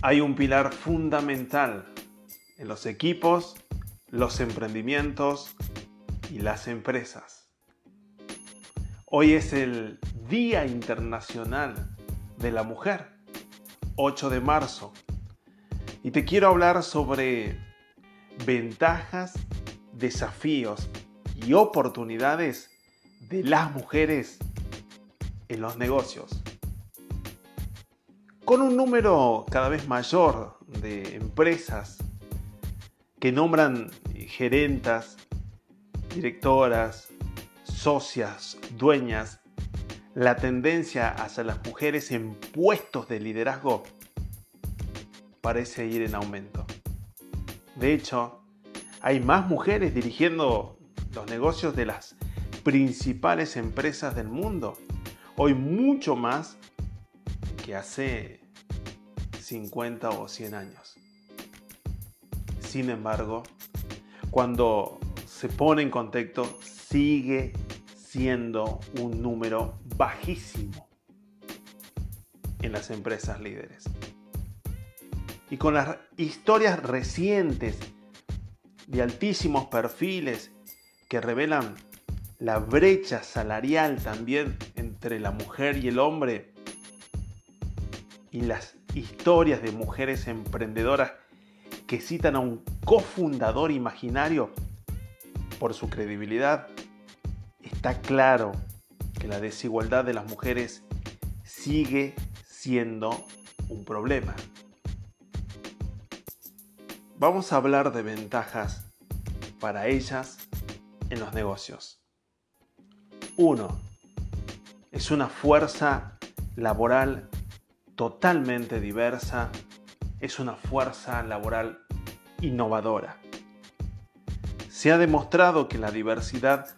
hay un pilar fundamental en los equipos, los emprendimientos y las empresas. Hoy es el Día Internacional de la Mujer, 8 de marzo, y te quiero hablar sobre ventajas, desafíos y oportunidades de las mujeres en los negocios. Con un número cada vez mayor de empresas que nombran gerentas, directoras, socias, dueñas, la tendencia hacia las mujeres en puestos de liderazgo parece ir en aumento. De hecho, hay más mujeres dirigiendo los negocios de las principales empresas del mundo. Hoy mucho más hace 50 o 100 años. Sin embargo, cuando se pone en contexto, sigue siendo un número bajísimo en las empresas líderes. Y con las historias recientes de altísimos perfiles que revelan la brecha salarial también entre la mujer y el hombre, y las historias de mujeres emprendedoras que citan a un cofundador imaginario por su credibilidad, está claro que la desigualdad de las mujeres sigue siendo un problema. Vamos a hablar de ventajas para ellas en los negocios. 1. Es una fuerza laboral totalmente diversa, es una fuerza laboral innovadora. Se ha demostrado que la diversidad,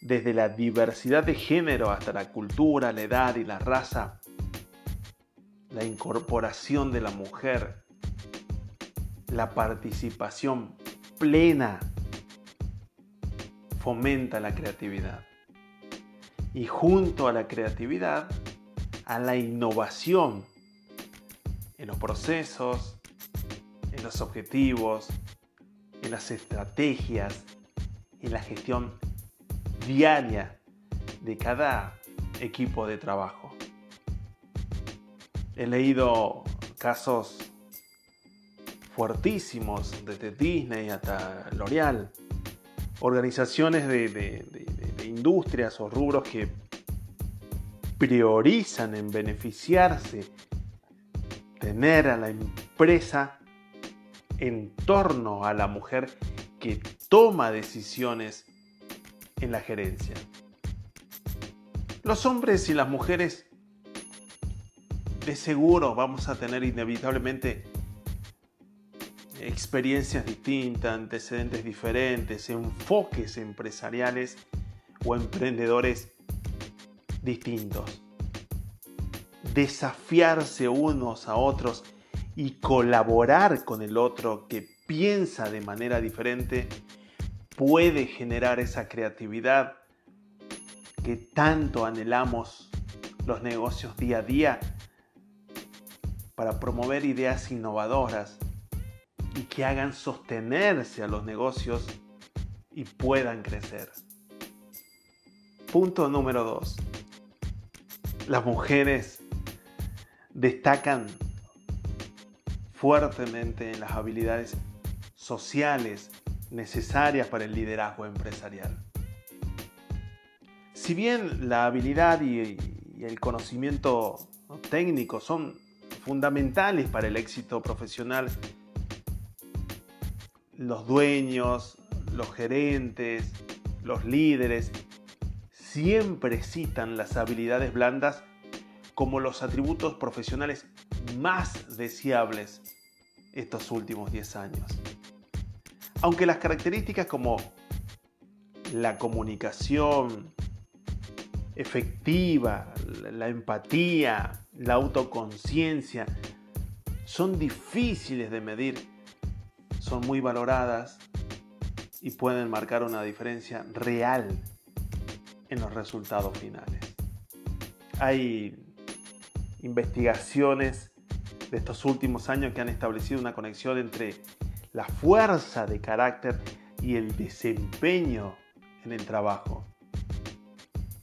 desde la diversidad de género hasta la cultura, la edad y la raza, la incorporación de la mujer, la participación plena, fomenta la creatividad. Y junto a la creatividad, a la innovación en los procesos, en los objetivos, en las estrategias, en la gestión diaria de cada equipo de trabajo. He leído casos fuertísimos desde Disney hasta L'Oreal, organizaciones de, de industrias o rubros que priorizan en beneficiarse, tener a la empresa en torno a la mujer que toma decisiones en la gerencia. Los hombres y las mujeres de seguro vamos a tener inevitablemente experiencias distintas, antecedentes diferentes, enfoques empresariales o emprendedores distintos. Desafiarse unos a otros y colaborar con el otro que piensa de manera diferente puede generar esa creatividad que tanto anhelamos los negocios día a día para promover ideas innovadoras y que hagan sostenerse a los negocios y puedan crecer. Punto número 2 las mujeres destacan fuertemente en las habilidades sociales necesarias para el liderazgo empresarial. Si bien la habilidad y, el conocimiento técnico son fundamentales para el éxito profesional, los dueños, los gerentes, los líderes siempre citan las habilidades blandas como los atributos profesionales más deseables estos últimos 10 años. Aunque las características como la comunicación efectiva, la empatía, la autoconciencia, son difíciles de medir, son muy valoradas y pueden marcar una diferencia real en los resultados finales. Hay investigaciones de estos últimos años que han establecido una conexión entre la fuerza de carácter y el desempeño en el trabajo.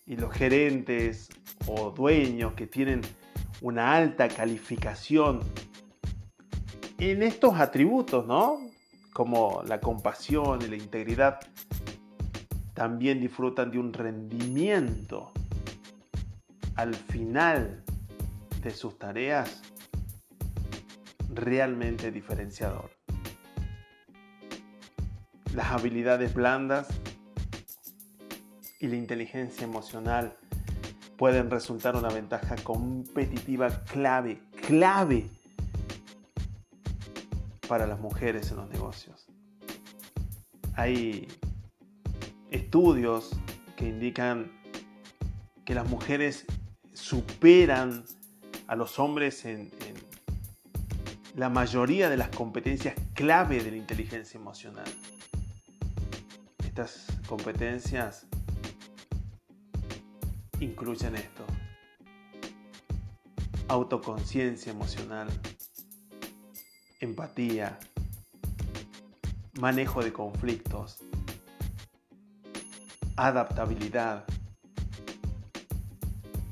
Y los gerentes o dueños que tienen una alta calificación en estos atributos, ¿no? Como la compasión y la integridad, también disfrutan de un rendimiento al final de sus tareas realmente diferenciador. Las habilidades blandas y la inteligencia emocional pueden resultar una ventaja competitiva clave, clave para las mujeres en los negocios. Hay estudios que indican que las mujeres superan a los hombres en, la mayoría de las competencias clave de la inteligencia emocional. Estas competencias incluyen esto. Autoconciencia emocional, empatía, manejo de conflictos, adaptabilidad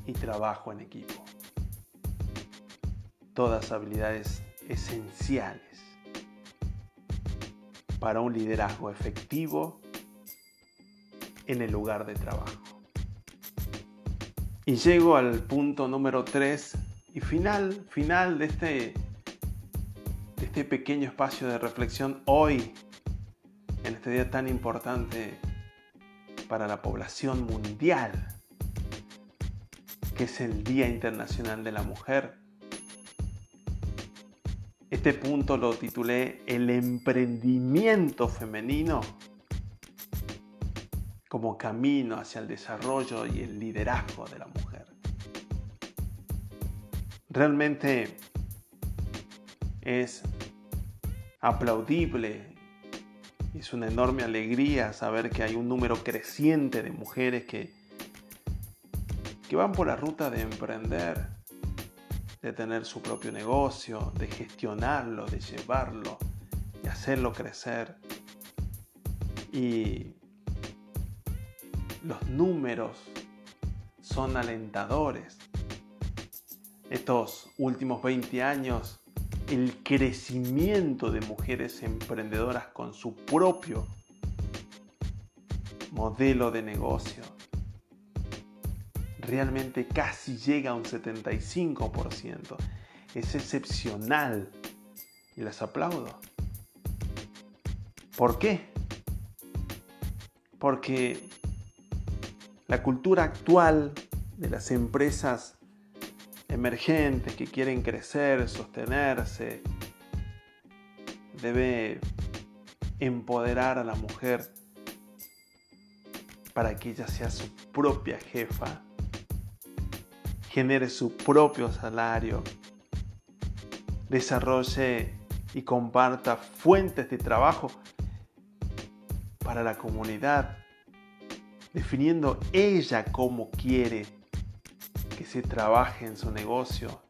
y trabajo en equipo. Todas habilidades esenciales para un liderazgo efectivo en el lugar de trabajo. Y llego al punto número 3 y final, final de este, de este pequeño espacio de reflexión hoy, en este día tan importante para la población mundial, que es el Día Internacional de la Mujer. Este punto lo titulé El emprendimiento femenino como camino hacia el desarrollo y el liderazgo de la mujer. Realmente es aplaudible, es una enorme alegría saber que hay un número creciente de mujeres que, que van por la ruta de emprender, de tener su propio negocio, de gestionarlo, de llevarlo, y hacerlo crecer. Y los números son alentadores. Estos últimos 20 años, el crecimiento de mujeres emprendedoras con su propio modelo de negocio realmente casi llega a un 75%. Es excepcional y las aplaudo. ¿Por qué? Porque la cultura actual de las empresas emergentes que quieren crecer, sostenerse, debe empoderar a la mujer para que ella sea su propia jefa, genere su propio salario, desarrolle y comparta fuentes de trabajo para la comunidad definiendo ella cómo quiere se trabaje en su negocio.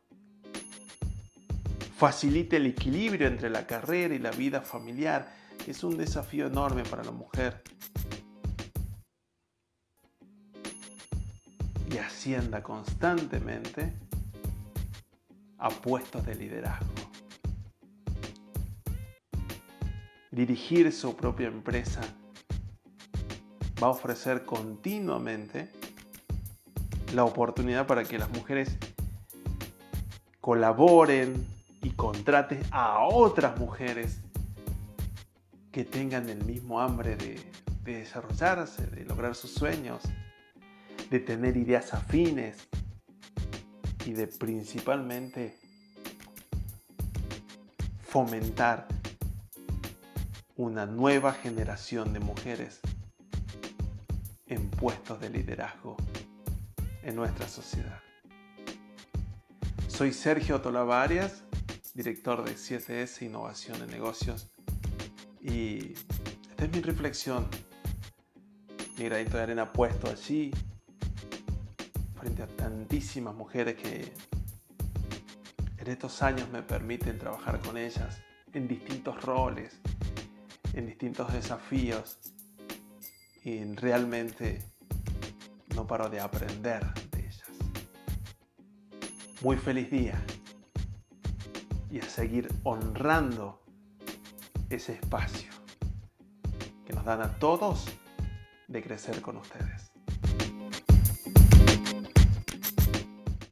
Facilite el equilibrio entre la carrera y la vida familiar. Es un desafío enorme para la mujer. Y ascienda constantemente a puestos de liderazgo. Dirigir su propia empresa va a ofrecer continuamente la oportunidad para que las mujeres colaboren y contraten a otras mujeres que tengan el mismo hambre de, de desarrollarse, de lograr sus sueños, de tener ideas afines y de principalmente fomentar una nueva generación de mujeres en puestos de liderazgo en nuestra sociedad. Soy Sergio Tolavarias, director de 7S Innovación en Negocios. Y esta es mi reflexión, mi granito de arena puesto allí frente a tantísimas mujeres que en estos años me permiten trabajar con ellas en distintos roles, en distintos desafíos. Y realmente no paro de aprender de ellas. Muy feliz día y a seguir honrando ese espacio que nos dan a todos de crecer con ustedes.